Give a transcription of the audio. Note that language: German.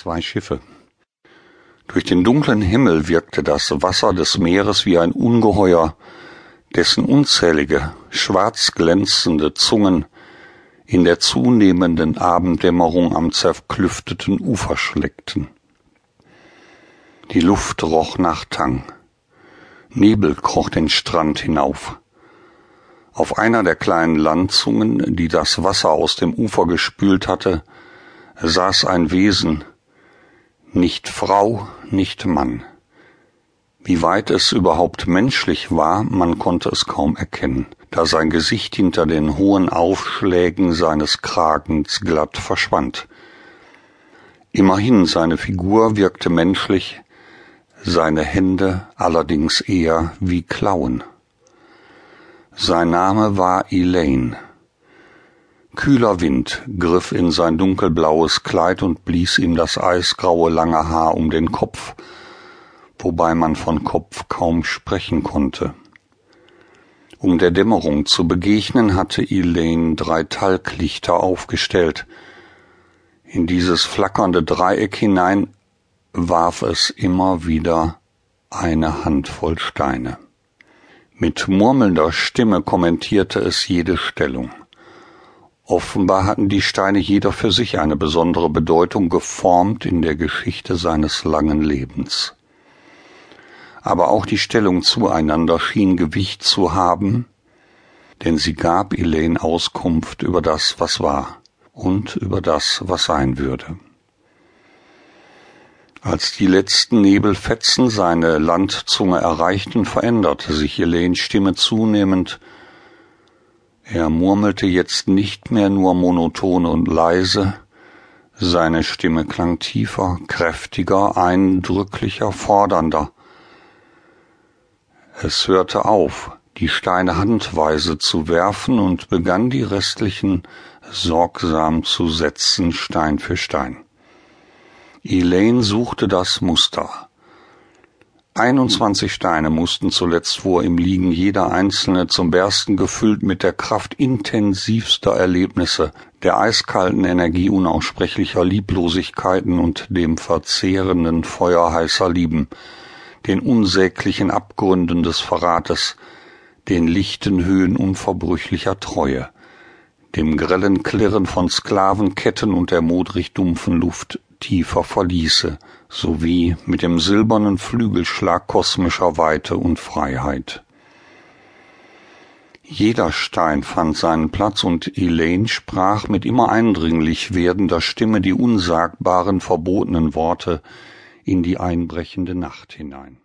Zwei Schiffe. Durch den dunklen Himmel wirkte das Wasser des Meeres wie ein Ungeheuer, dessen unzählige, schwarz glänzende Zungen in der zunehmenden Abenddämmerung am zerklüfteten Ufer schleckten. Die Luft roch nach Tang. Nebel kroch den Strand hinauf. Auf einer der kleinen Landzungen, die das Wasser aus dem Ufer gespült hatte, saß ein Wesen, nicht Frau, nicht Mann. Wie weit es überhaupt menschlich war, man konnte es kaum erkennen, da sein Gesicht hinter den hohen Aufschlägen seines Kragens glatt verschwand. Immerhin seine Figur wirkte menschlich, seine Hände allerdings eher wie Klauen. Sein Name war Elaine. Kühler Wind griff in sein dunkelblaues Kleid und blies ihm das eisgraue lange Haar um den Kopf, wobei man von Kopf kaum sprechen konnte. Um der Dämmerung zu begegnen, hatte Elaine drei Talglichter aufgestellt. In dieses flackernde Dreieck hinein warf es immer wieder eine Handvoll Steine. Mit murmelnder Stimme kommentierte es jede Stellung. Offenbar hatten die Steine jeder für sich eine besondere Bedeutung geformt in der Geschichte seines langen Lebens. Aber auch die Stellung zueinander schien Gewicht zu haben, denn sie gab Elaine Auskunft über das, was war und über das, was sein würde. Als die letzten Nebelfetzen seine Landzunge erreichten, veränderte sich Elaines Stimme zunehmend er murmelte jetzt nicht mehr nur monoton und leise, seine Stimme klang tiefer, kräftiger, eindrücklicher, fordernder. Es hörte auf, die Steine handweise zu werfen und begann die restlichen sorgsam zu setzen, Stein für Stein. Elaine suchte das Muster. 21 Steine mussten zuletzt vor ihm liegen, jeder einzelne zum Bersten gefüllt mit der Kraft intensivster Erlebnisse, der eiskalten Energie unaussprechlicher Lieblosigkeiten und dem verzehrenden Feuer heißer Lieben, den unsäglichen Abgründen des Verrates, den lichten Höhen unverbrüchlicher Treue, dem grellen Klirren von Sklavenketten und der modrig dumpfen Luft tiefer Verliese, sowie mit dem silbernen Flügelschlag kosmischer Weite und Freiheit. Jeder Stein fand seinen Platz und Elaine sprach mit immer eindringlich werdender Stimme die unsagbaren verbotenen Worte in die einbrechende Nacht hinein.